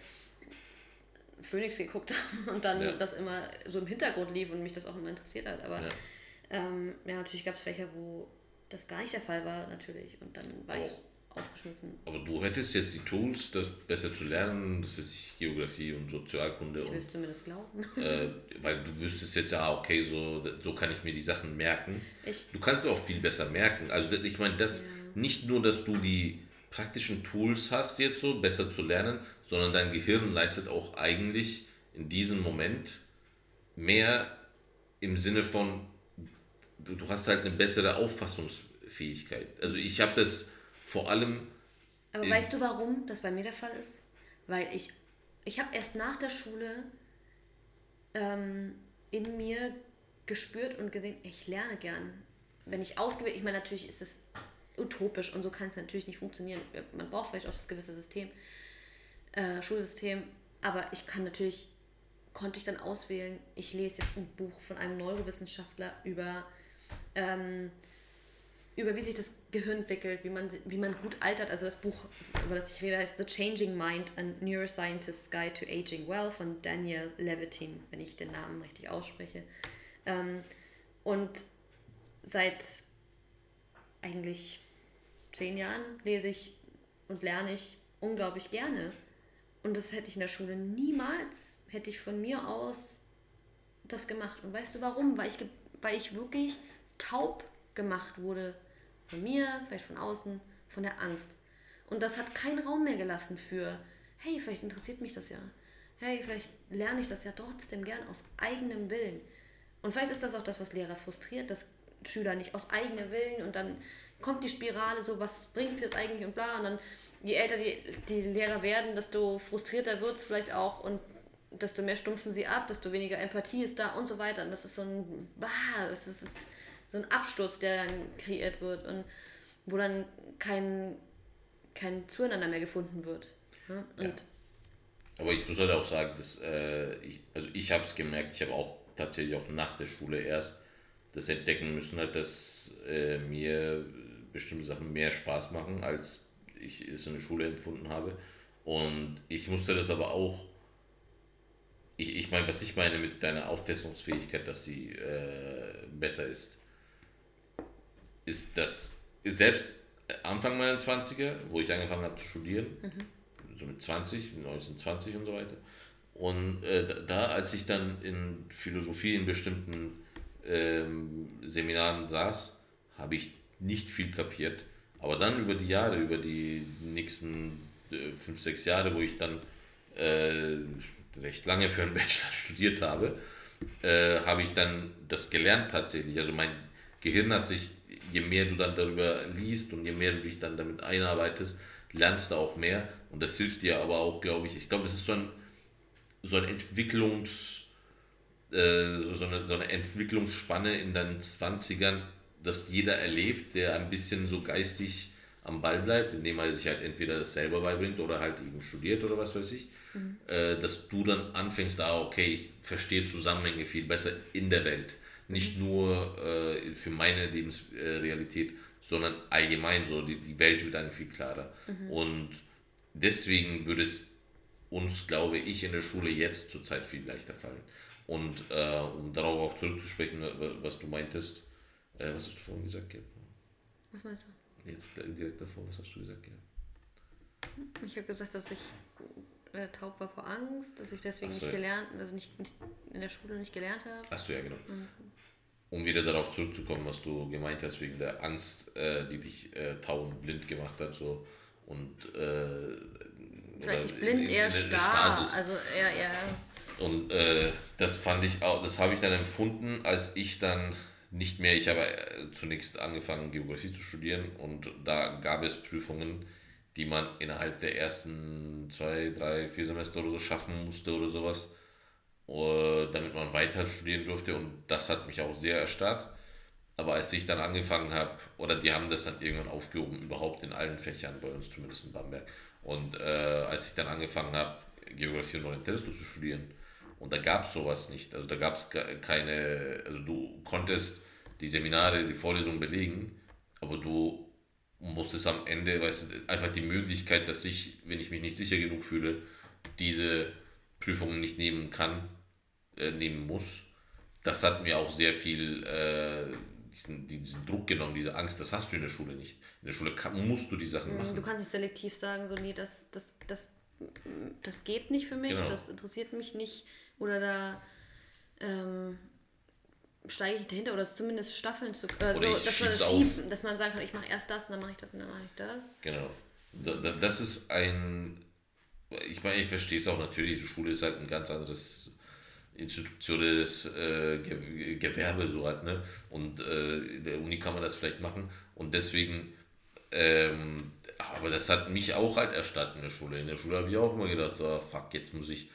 Phoenix geguckt haben und dann ja. das immer so im Hintergrund lief und mich das auch immer interessiert hat. Aber ja, ähm, ja natürlich gab es Fächer, wo das gar nicht der Fall war, natürlich. Und dann war oh. ich aufgeschmissen. Aber du hättest jetzt die Tools, das besser zu lernen, das ist Geografie und Sozialkunde. Willst du mir das glauben? Äh, weil du wüsstest jetzt, ja, okay, so, so kann ich mir die Sachen merken. Ich, du kannst auch viel besser merken. Also ich meine, das ja. nicht nur, dass du die praktischen Tools hast jetzt so, besser zu lernen, sondern dein Gehirn leistet auch eigentlich in diesem Moment mehr im Sinne von, du, du hast halt eine bessere Auffassungsfähigkeit. Also ich habe das vor allem... Aber weißt du, warum das bei mir der Fall ist? Weil ich, ich habe erst nach der Schule ähm, in mir gespürt und gesehen, ich lerne gern. Wenn ich ausgewählt, ich meine, natürlich ist es utopisch und so kann es natürlich nicht funktionieren. Man braucht vielleicht auch das gewisse System, äh, Schulsystem, aber ich kann natürlich, konnte ich dann auswählen, ich lese jetzt ein Buch von einem Neurowissenschaftler über, ähm, über wie sich das Gehirn entwickelt, wie man, wie man gut altert. Also das Buch, über das ich rede, heißt The Changing Mind, a Neuroscientist's Guide to Aging Well von Daniel Levitin, wenn ich den Namen richtig ausspreche. Ähm, und seit eigentlich zehn Jahren lese ich und lerne ich unglaublich gerne. Und das hätte ich in der Schule niemals, hätte ich von mir aus das gemacht. Und weißt du warum? Weil ich, weil ich wirklich taub gemacht wurde. Von mir, vielleicht von außen, von der Angst. Und das hat keinen Raum mehr gelassen für, hey, vielleicht interessiert mich das ja. Hey, vielleicht lerne ich das ja trotzdem gern aus eigenem Willen. Und vielleicht ist das auch das, was Lehrer frustriert, dass Schüler nicht aus eigenem Willen und dann kommt die Spirale so, was bringt mir das eigentlich und bla. Und dann, je älter die, die Lehrer werden, desto frustrierter wird es vielleicht auch und desto mehr stumpfen sie ab, desto weniger Empathie ist da und so weiter. Und das ist so ein, bah, das ist so ein Absturz, der dann kreiert wird und wo dann kein, kein Zueinander mehr gefunden wird. Ne? Und ja. Aber ich muss halt auch sagen, dass äh, ich, also ich habe es gemerkt, ich habe auch tatsächlich auch nach der Schule erst das entdecken müssen, halt, dass äh, mir bestimmte Sachen mehr Spaß machen, als ich es in der Schule empfunden habe. Und ich musste das aber auch, ich, ich meine, was ich meine mit deiner Auffassungsfähigkeit, dass sie äh, besser ist, ist, dass selbst Anfang meiner 20er, wo ich angefangen habe zu studieren, mhm. so mit 20, 19, 20 und so weiter, und äh, da, als ich dann in Philosophie in bestimmten ähm, Seminaren saß, habe ich nicht viel kapiert. Aber dann über die Jahre, über die nächsten äh, fünf, sechs Jahre, wo ich dann äh, recht lange für einen Bachelor studiert habe, äh, habe ich dann das gelernt tatsächlich. Also mein Gehirn hat sich, je mehr du dann darüber liest und je mehr du dich dann damit einarbeitest, lernst du auch mehr. Und das hilft dir aber auch, glaube ich, ich glaube, das ist so ein, so ein Entwicklungs- äh, so, eine, so eine Entwicklungsspanne in deinen 20ern, dass jeder erlebt, der ein bisschen so geistig am Ball bleibt, indem er sich halt entweder das selber beibringt oder halt eben studiert oder was weiß ich, mhm. äh, dass du dann anfängst, ah, okay, ich verstehe Zusammenhänge viel besser in der Welt. Nicht mhm. nur äh, für meine Lebensrealität, sondern allgemein so, die, die Welt wird dann viel klarer. Mhm. Und deswegen würde es uns, glaube ich, in der Schule jetzt zurzeit viel leichter fallen. Und äh, um darauf auch zurückzusprechen, was du meintest, äh, was hast du vorhin gesagt, Gerd? Was meinst du? Jetzt direkt davor, was hast du gesagt, Gerd? Ich habe gesagt, dass ich äh, taub war vor Angst, dass ich deswegen so, nicht gelernt, also nicht, nicht, in der Schule nicht gelernt habe. Achso, ja, genau. Mhm. Um wieder darauf zurückzukommen, was du gemeint hast, wegen der Angst, äh, die dich äh, taub und blind gemacht hat, so und äh, vielleicht nicht blind, in, eher in, starr, also eher, eher. Und äh, das fand ich auch, das habe ich dann empfunden, als ich dann nicht mehr, ich habe äh, zunächst angefangen, Geografie zu studieren und da gab es Prüfungen, die man innerhalb der ersten zwei, drei, vier Semester oder so schaffen musste oder sowas, damit man weiter studieren durfte und das hat mich auch sehr erstarrt. Aber als ich dann angefangen habe, oder die haben das dann irgendwann aufgehoben, überhaupt in allen Fächern, bei uns zumindest in Bamberg. Und äh, als ich dann angefangen habe, Geografie und Orientalismus zu studieren, und da gab es sowas nicht. Also da gab es keine, also du konntest die Seminare, die Vorlesungen belegen, aber du musstest am Ende, weißt du, einfach die Möglichkeit, dass ich, wenn ich mich nicht sicher genug fühle, diese Prüfungen nicht nehmen kann, äh, nehmen muss. Das hat mir auch sehr viel äh, diesen, diesen Druck genommen, diese Angst, das hast du in der Schule nicht. In der Schule kann, musst du die Sachen machen. Du kannst nicht selektiv sagen, so, nee, das, das, das, das geht nicht für mich, genau. das interessiert mich nicht oder da ähm, steige ich dahinter oder zumindest Staffeln zu oder so, dass man das schieben, dass man sagen kann, ich mache erst das und dann mache ich das und dann mache ich das. Genau. Das ist ein, ich meine, ich verstehe es auch natürlich, die Schule ist halt ein ganz anderes institutionelles äh, Gewerbe so halt, ne? Und äh, in der Uni kann man das vielleicht machen und deswegen, ähm, aber das hat mich auch halt erstattet in der Schule. In der Schule habe ich auch immer gedacht, so, fuck, jetzt muss ich,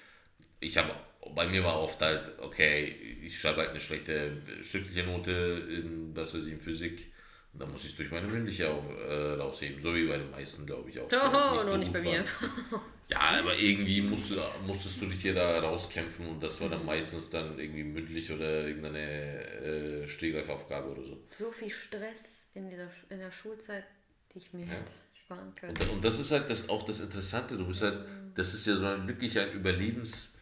ich habe bei mir war oft halt, okay, ich schreibe halt eine schlechte schriftliche Note in, was weiß ich, in Physik. Und dann muss ich es durch meine mündliche auch äh, rausheben. So wie bei den meisten, glaube ich auch. Oh, nicht so nicht bei mir. ja, aber irgendwie musst musstest du dich hier da rauskämpfen und das war dann meistens dann irgendwie mündlich oder irgendeine äh, Stehgreifaufgabe oder so. So viel Stress in, dieser, in der Schulzeit, die ich mir ja. hätte sparen können. Und, und, das ist halt das, auch das Interessante. Du bist halt, das ist ja so ein, wirklich ein Überlebens-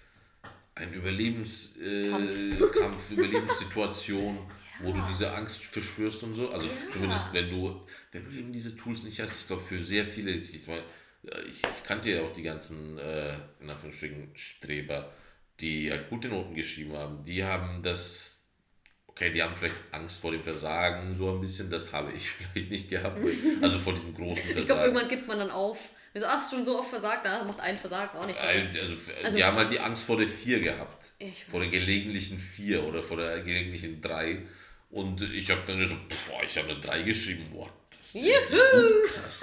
ein Überlebenskampf, äh, Überlebenssituation, ja. wo du diese Angst verspürst und so. Also ja. zumindest wenn du, wenn du eben diese Tools nicht hast, ich glaube für sehr viele, ich, ich, ich kannte ja auch die ganzen, äh, in Anführungsstrichen, Streber, die halt gute Noten geschrieben haben, die haben das, okay, die haben vielleicht Angst vor dem Versagen, so ein bisschen, das habe ich vielleicht nicht gehabt, also vor diesem großen Versagen. Ich glaube, irgendwann gibt man dann auf wir so, ach, schon so oft versagt, da macht ein Versagt auch nicht so. Also, also, die haben halt die Angst vor der vier gehabt. vor der gelegentlichen vier oder vor der gelegentlichen drei. Und ich habe dann so, boah, ich habe eine 3 geschrieben. Boah, das ist gut, krass.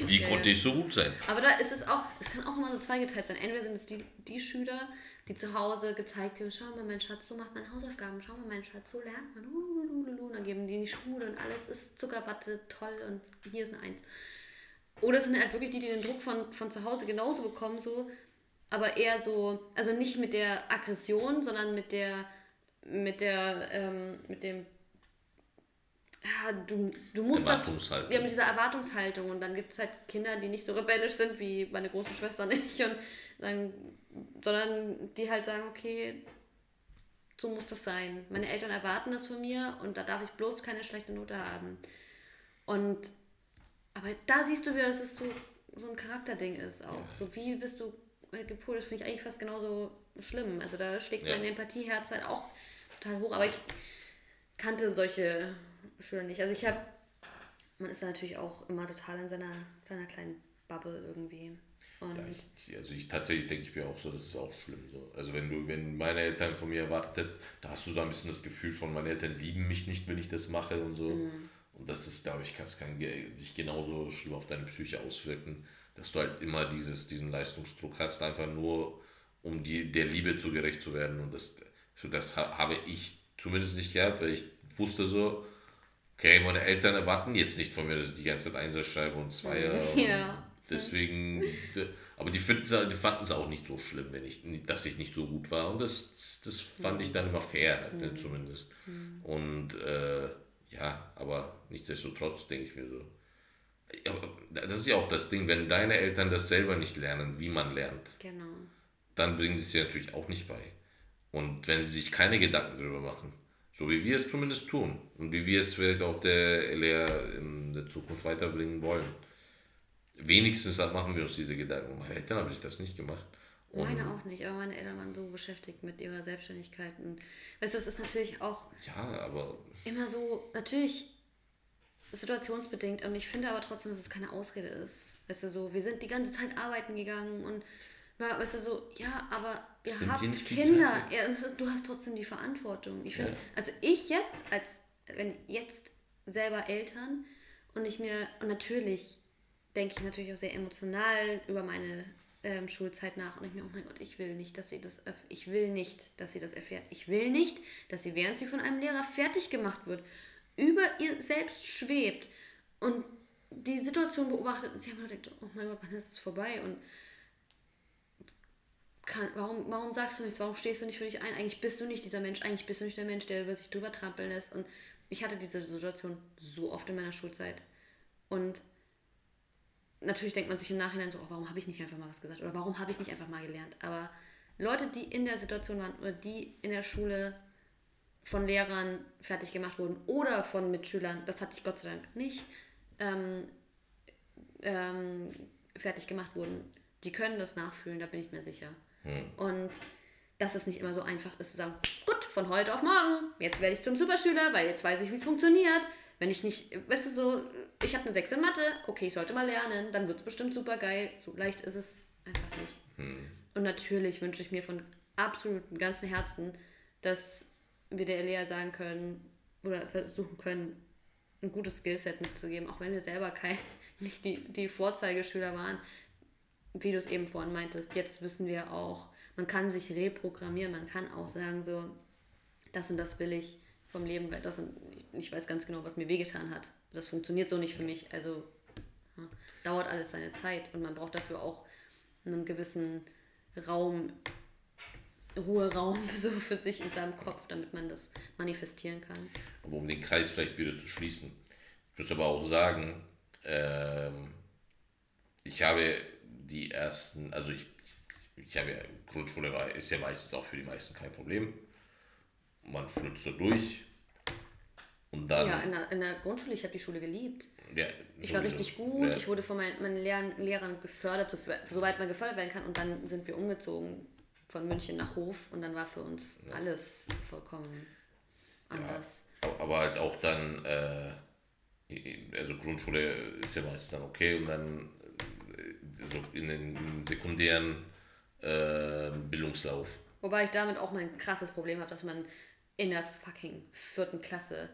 Wie konnte ich so gut sein? Aber da ist es auch, es kann auch immer so zweigeteilt sein. Entweder sind es die, die Schüler, die zu Hause gezeigt haben, schau mal, mein Schatz, so macht man Hausaufgaben, schau mal, mein Schatz, so lernt man, uh, dann geben die in die Schule und alles ist Zuckerwatte, toll und hier ist eine Eins. Oder es sind halt wirklich die, die den Druck von, von zu Hause genauso bekommen, so, aber eher so, also nicht mit der Aggression, sondern mit der, mit der, ähm, mit dem, ja, du, du musst das, ja, mit dieser Erwartungshaltung und dann gibt es halt Kinder, die nicht so rebellisch sind wie meine große Schwester nicht und dann, sondern die halt sagen, okay, so muss das sein. Meine Eltern erwarten das von mir und da darf ich bloß keine schlechte Note haben. Und aber da siehst du wieder, dass es so, so ein Charakterding ist auch. Ja. So wie bist du gepolt, das finde ich eigentlich fast genauso schlimm. Also da schlägt ja. mein Empathieherz halt auch total hoch. Aber ich kannte solche Schüler nicht. Also ich habe, man ist natürlich auch immer total in seiner, seiner kleinen Bubble irgendwie. Und ja, ich, also ich tatsächlich denke ich mir auch so, das ist auch schlimm. So. Also wenn du, wenn meine Eltern von mir erwartet hätten, da hast du so ein bisschen das Gefühl von, meine Eltern lieben mich nicht, wenn ich das mache und so. Mhm. Und das ist, glaube ich, das kann sich genauso schlimm auf deine Psyche auswirken, dass du halt immer dieses, diesen Leistungsdruck hast, einfach nur um die, der Liebe zu gerecht zu werden. Und das, so das habe ich zumindest nicht gehabt, weil ich wusste so, okay, meine Eltern erwarten jetzt nicht von mir, dass ich die ganze Zeit Einsatz schreibe und Zweier. Ja. deswegen, aber die, die fanden es auch nicht so schlimm, wenn ich, dass ich nicht so gut war. Und das, das fand ich dann immer fair, halt, ne, zumindest. Und äh, ja, aber nichtsdestotrotz denke ich mir so. Ja, das ist ja auch das Ding, wenn deine Eltern das selber nicht lernen, wie man lernt, genau. dann bringen sie es dir natürlich auch nicht bei. Und wenn sie sich keine Gedanken darüber machen, so wie wir es zumindest tun und wie wir es vielleicht auch der Lehrer in der Zukunft weiterbringen wollen, wenigstens machen wir uns diese Gedanken. Meine Eltern haben sich das nicht gemacht. Meine auch nicht, aber meine Eltern waren so beschäftigt mit ihrer Selbstständigkeit. Und, weißt du, es ist natürlich auch ja, aber immer so, natürlich situationsbedingt und ich finde aber trotzdem, dass es keine Ausrede ist. Weißt du, so, wir sind die ganze Zeit arbeiten gegangen und weißt du, so, ja, aber ihr das habt Kinder, ja, ist, du hast trotzdem die Verantwortung. Ich finde, ja. also ich jetzt, als, wenn jetzt selber Eltern und ich mir, und natürlich denke ich natürlich auch sehr emotional über meine ähm, Schulzeit nach und ich mir, oh mein Gott, ich will nicht, dass sie das, ich will nicht, dass sie das erfährt. Ich will nicht, dass sie, während sie von einem Lehrer fertig gemacht wird, über ihr selbst schwebt und die Situation beobachtet und sie haben gedacht, oh mein Gott, wann ist es vorbei? Und kann, warum, warum sagst du nichts? Warum stehst du nicht für dich ein? Eigentlich bist du nicht dieser Mensch, eigentlich bist du nicht der Mensch, der über sich drüber trampeln lässt. Und ich hatte diese Situation so oft in meiner Schulzeit. Und natürlich denkt man sich im Nachhinein so, oh, warum habe ich nicht einfach mal was gesagt? Oder warum habe ich nicht einfach mal gelernt? Aber Leute, die in der Situation waren oder die in der Schule von Lehrern fertig gemacht wurden oder von Mitschülern, das hatte ich Gott sei Dank nicht, ähm, ähm, fertig gemacht wurden, die können das nachfühlen, da bin ich mir sicher. Hm. Und dass es nicht immer so einfach ist zu sagen, gut, von heute auf morgen, jetzt werde ich zum Superschüler, weil jetzt weiß ich, wie es funktioniert. Wenn ich nicht, weißt du so, ich habe eine 6 in Mathe, okay, ich sollte mal lernen, dann wird es bestimmt super geil. So leicht ist es einfach nicht. Hm. Und natürlich wünsche ich mir von absolutem ganzen Herzen, dass wir der Elea sagen können oder versuchen können, ein gutes Skillset mitzugeben, auch wenn wir selber kein, nicht die, die Vorzeigeschüler waren. Wie du es eben vorhin meintest, jetzt wissen wir auch, man kann sich reprogrammieren, man kann auch sagen, so, das und das will ich vom Leben, weil das und ich weiß ganz genau, was mir wehgetan hat. Das funktioniert so nicht für mich. Also ja, dauert alles seine Zeit und man braucht dafür auch einen gewissen Raum Ruheraum so für sich in seinem Kopf, damit man das manifestieren kann. Aber um den Kreis vielleicht wieder zu schließen, ich muss aber auch sagen, ähm, ich habe die ersten, also ich, ich habe ja, Grundschule war, ist ja meistens auch für die meisten kein Problem. Man flutscht so durch. Und dann. Ja, in der, in der Grundschule, ich habe die Schule geliebt. Ja, ich war richtig gut, ja. ich wurde von meinen, meinen Lehrern, Lehrern gefördert, soweit man gefördert werden kann. Und dann sind wir umgezogen von München nach Hof und dann war für uns ja. alles vollkommen anders. Aber halt auch dann, äh, also Grundschule ist ja meistens dann okay und dann so in den sekundären äh, Bildungslauf. Wobei ich damit auch mein krasses Problem habe, dass man in der fucking vierten Klasse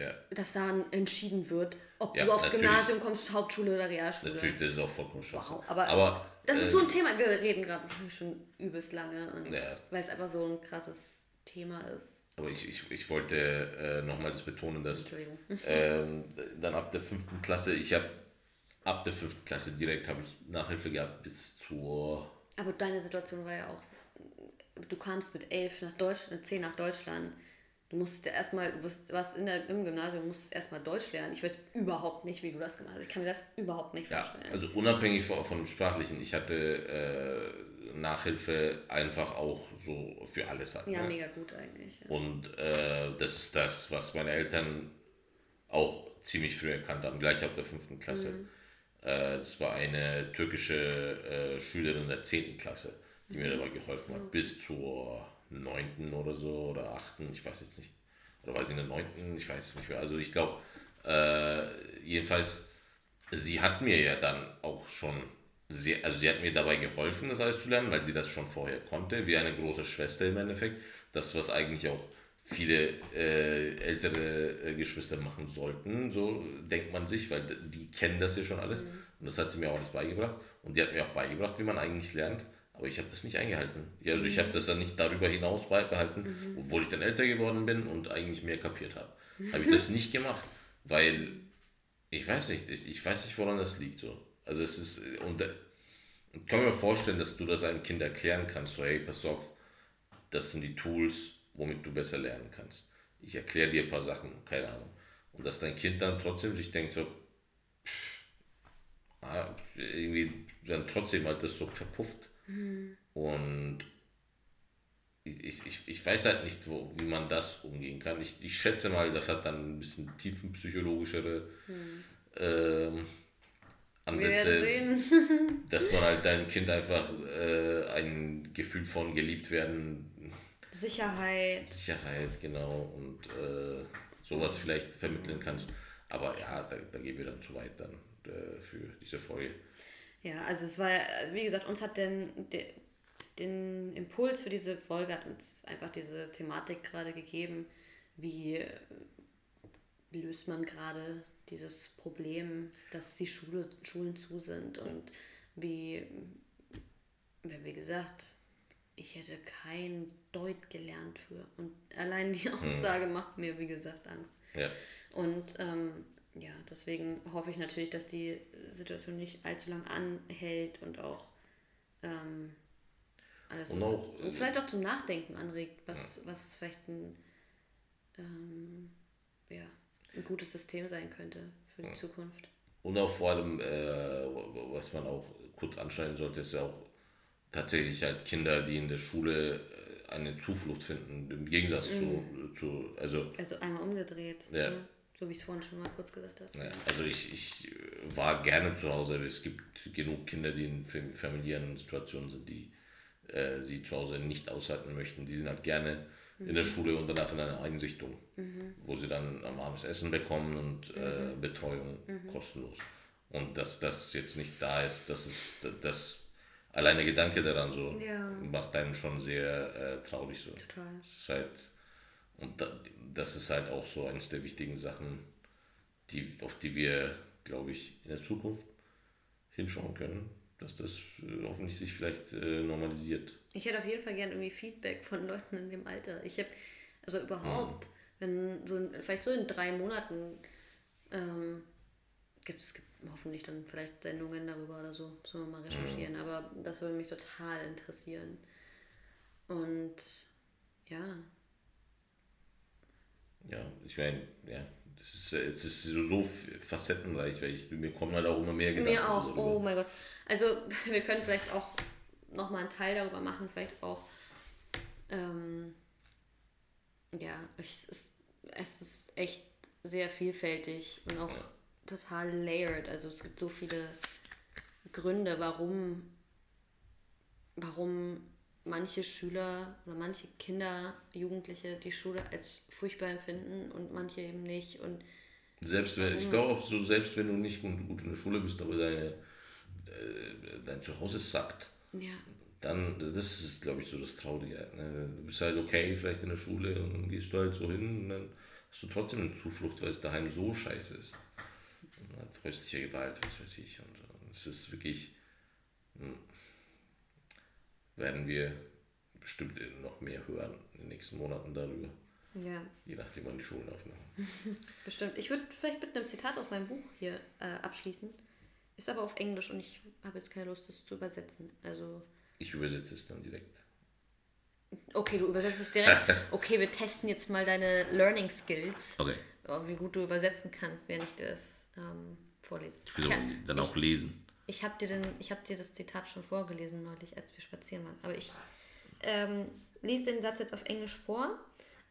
ja. dass dann entschieden wird, ob ja, du aufs Gymnasium kommst, Hauptschule oder Realschule. Natürlich, das ist auch vollkommen scheiße. Wow, aber, aber das äh, ist so ein Thema, wir reden gerade schon übelst lange, ja. weil es einfach so ein krasses Thema ist. Aber ich, ich, ich wollte äh, nochmals betonen, dass ähm, dann ab der fünften Klasse, ich habe ab der fünften Klasse direkt habe ich Nachhilfe gehabt bis zur... Aber deine Situation war ja auch, du kamst mit elf nach Deutschland, zehn nach Deutschland Du musst ja erstmal, du warst in der, im Gymnasium, musst erstmal Deutsch lernen. Ich weiß überhaupt nicht, wie du das gemacht hast. Ich kann mir das überhaupt nicht ja, vorstellen. Also unabhängig von, von dem Sprachlichen, ich hatte äh, Nachhilfe einfach auch so für alles. Halt, ja, ne? mega gut eigentlich. Ja. Und äh, das ist das, was meine Eltern auch ziemlich früh erkannt haben, gleich ab der fünften Klasse. Mhm. Äh, das war eine türkische äh, Schülerin der zehnten Klasse, die mhm. mir dabei geholfen hat, mhm. bis zur neunten oder so oder achten, ich weiß jetzt nicht. Oder weiß ich in der neunten, ich weiß es nicht mehr. Also ich glaube, äh, jedenfalls, sie hat mir ja dann auch schon sehr, also sie hat mir dabei geholfen, das alles zu lernen, weil sie das schon vorher konnte, wie eine große Schwester im Endeffekt. Das, was eigentlich auch viele äh, ältere äh, Geschwister machen sollten, so denkt man sich, weil die kennen das ja schon alles. Mhm. Und das hat sie mir auch alles beigebracht. Und die hat mir auch beigebracht, wie man eigentlich lernt. Aber ich habe das nicht eingehalten. Also ich habe mhm. das dann nicht darüber hinaus beibehalten, mhm. obwohl ich dann älter geworden bin und eigentlich mehr kapiert habe. Habe ich das nicht gemacht, weil ich weiß nicht, ich weiß nicht, woran das liegt. So. Also es ist, und ich kann mir vorstellen, dass du das einem Kind erklären kannst, so hey, pass auf, das sind die Tools, womit du besser lernen kannst. Ich erkläre dir ein paar Sachen, keine Ahnung. Und dass dein Kind dann trotzdem sich denkt, so, pff, ah, irgendwie dann trotzdem halt das so verpufft Mhm. Und ich, ich, ich weiß halt nicht, wo, wie man das umgehen kann. Ich, ich schätze mal, das hat dann ein bisschen tiefenpsychologischere mhm. ähm, Ansätze, dass man halt deinem Kind einfach äh, ein Gefühl von geliebt werden, Sicherheit, Sicherheit, genau, und äh, sowas vielleicht vermitteln kannst. Aber ja, da, da gehen wir dann zu weit dann äh, für diese Folge. Ja, also es war, wie gesagt, uns hat den, den, den Impuls für diese Folge hat uns einfach diese Thematik gerade gegeben, wie löst man gerade dieses Problem, dass die Schule, Schulen zu sind und wie, wie gesagt, ich hätte kein Deut gelernt für. Und allein die hm. Aussage hm. macht mir, wie gesagt, Angst. Ja. Und ähm, ja, deswegen hoffe ich natürlich, dass die Situation nicht allzu lang anhält und auch ähm, alles und, auch, und vielleicht auch zum Nachdenken anregt, was, ja. was vielleicht ein, ähm, ja, ein gutes System sein könnte für die ja. Zukunft. Und auch vor allem, äh, was man auch kurz anschneiden sollte, ist ja auch tatsächlich halt Kinder, die in der Schule äh, eine Zuflucht finden, im Gegensatz mhm. zu, zu, also... Also einmal umgedreht. Ja. Mhm. So wie ich es vorhin schon mal kurz gesagt habe. Ja, also ich, ich war gerne zu Hause. Es gibt genug Kinder, die in familiären Situationen sind, die äh, sie zu Hause nicht aushalten möchten. Die sind halt gerne mhm. in der mhm. Schule und danach in einer Einrichtung, mhm. wo sie dann am Abend Essen bekommen und äh, mhm. äh, Betreuung mhm. kostenlos. Und dass das jetzt nicht da ist, das ist das alleine Gedanke daran so ja. macht einen schon sehr äh, traurig so. Total. Es ist halt und da, das ist halt auch so eines der wichtigen Sachen, die, auf die wir, glaube ich, in der Zukunft hinschauen können, dass das äh, hoffentlich sich vielleicht äh, normalisiert. Ich hätte auf jeden Fall gerne irgendwie Feedback von Leuten in dem Alter. Ich habe, also überhaupt, mhm. wenn so, vielleicht so in drei Monaten ähm, gibt es hoffentlich dann vielleicht Sendungen darüber oder so, sollen wir mal recherchieren, mhm. aber das würde mich total interessieren. Und ja, ja, ich meine, ja, das ist, es ist so facettenreich, weil ich, mir kommen halt auch immer mehr Gedanken. Mir auch, oh mein Gott. Also wir können vielleicht auch nochmal einen Teil darüber machen, vielleicht auch, ähm, ja, es ist, es ist echt sehr vielfältig und auch ja. Total layered. Also es gibt so viele Gründe, warum, warum manche Schüler oder manche Kinder, Jugendliche die Schule als furchtbar empfinden und manche eben nicht. Und selbst wenn, ich glaube, so selbst wenn du nicht gut, gut in der Schule bist, aber deine, äh, dein Zuhause sackt, ja. dann, das ist, glaube ich, so das Traurige. Ne? Du bist halt okay, vielleicht in der Schule und dann gehst du halt so hin und dann hast du trotzdem eine Zuflucht, weil es daheim so scheiße ist. Und häusliche Gewalt, was weiß ich. Und es ist wirklich. Mh hm, werden wir bestimmt noch mehr hören in den nächsten Monaten darüber. Ja. Je nachdem, wann die Schulen aufmachen. bestimmt. Ich würde vielleicht mit einem Zitat aus meinem Buch hier äh, abschließen. Ist aber auf Englisch und ich habe jetzt keine Lust, das zu übersetzen. Also. Ich übersetze es dann direkt. Okay, du übersetzt es direkt. Okay, wir testen jetzt mal deine Learning Skills. Okay. Oh, wie gut du übersetzen kannst, während ich das ähm, vorlese. Ich will dann auch lesen. Ich habe dir, hab dir das Zitat schon vorgelesen neulich, als wir spazieren waren. Aber ich ähm, lese den Satz jetzt auf Englisch vor.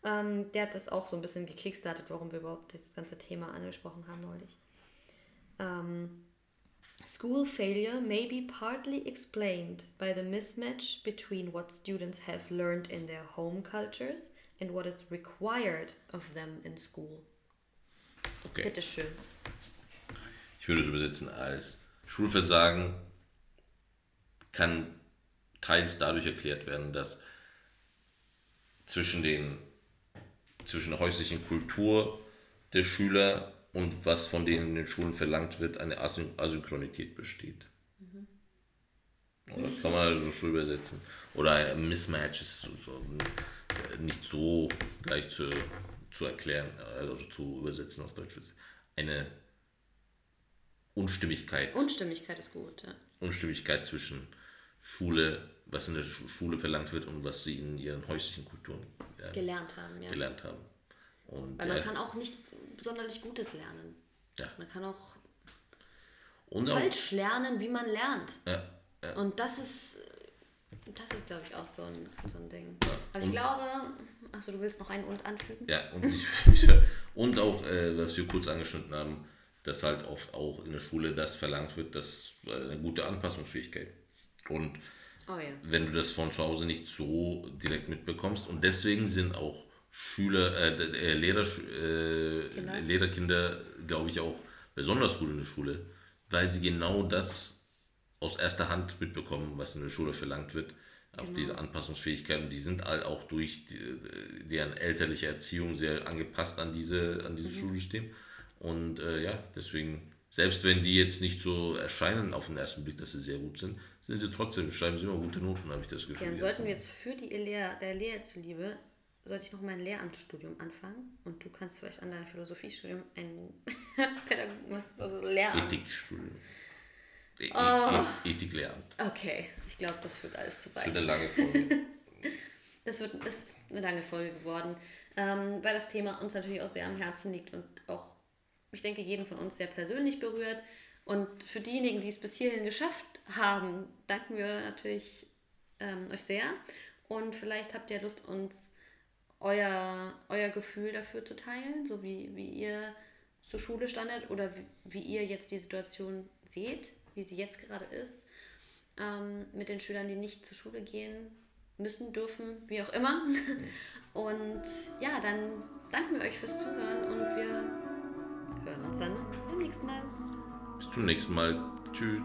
Ähm, der hat das auch so ein bisschen gekickstartet, warum wir überhaupt das ganze Thema angesprochen haben neulich. Um, ähm, School failure may be partly explained by the mismatch between what students have learned in their home cultures and what is required of them in school. Okay. Bitteschön. Ich würde es übersetzen als Schulversagen kann teils dadurch erklärt werden, dass zwischen, den, zwischen der häuslichen Kultur der Schüler und was von denen in den Schulen verlangt wird, eine Asynchronität besteht. Mhm. Oder kann man also so übersetzen. Oder ein Mismatch ist so, so, nicht so leicht zu, zu erklären, also zu übersetzen auf Deutsch. Eine Unstimmigkeit. Unstimmigkeit ist gut, ja. Unstimmigkeit zwischen Schule, was in der Schule verlangt wird und was sie in ihren häuslichen Kulturen äh, gelernt haben. Ja. Gelernt haben. Und, Weil man äh, kann auch nicht sonderlich Gutes lernen. Ja. Man kann auch und falsch auch, lernen, wie man lernt. Ja, ja. Und das ist, das ist, glaube ich, auch so ein, so ein Ding. Aber ich glaube, achso, du willst noch einen und anfügen? Ja, und, ich, und auch, äh, was wir kurz angeschnitten haben, dass halt oft auch in der Schule das verlangt wird, dass äh, eine gute Anpassungsfähigkeit. Und oh ja. wenn du das von zu Hause nicht so direkt mitbekommst und deswegen sind auch Schüler, äh, äh Lehrer, äh, Lehrerkinder, glaube ich, auch besonders gut in der Schule, weil sie genau das aus erster Hand mitbekommen, was in der Schule verlangt wird. Auch genau. diese Anpassungsfähigkeiten, die sind halt auch durch die, deren elterliche Erziehung sehr angepasst an, diese, an dieses mhm. Schulsystem. Und äh, ja, deswegen, selbst wenn die jetzt nicht so erscheinen auf den ersten Blick, dass sie sehr gut sind, sind sie trotzdem, schreiben sie immer gute Noten, habe ich das Gefühl. Okay, dann sollten wir jetzt für die Lehre, der Lehre zuliebe, sollte ich noch mein Lehramtsstudium anfangen und du kannst vielleicht an deinem Philosophiestudium ein was, was, Lehramt. Ethikstudium. E oh. E Ethiklehramt. Okay, ich glaube, das wird alles zu weit. Das wird eine lange Folge. das wird, ist eine lange Folge geworden, ähm, weil das Thema uns natürlich auch sehr am Herzen liegt und auch ich denke, jeden von uns sehr persönlich berührt. Und für diejenigen, die es bis hierhin geschafft haben, danken wir natürlich ähm, euch sehr. Und vielleicht habt ihr Lust, uns euer, euer Gefühl dafür zu teilen, so wie, wie ihr zur Schule standet oder wie, wie ihr jetzt die Situation seht, wie sie jetzt gerade ist, ähm, mit den Schülern, die nicht zur Schule gehen müssen, dürfen, wie auch immer. Und ja, dann danken wir euch fürs Zuhören und wir hören uns dann beim nächsten Mal. Bis zum nächsten Mal. Tschüss.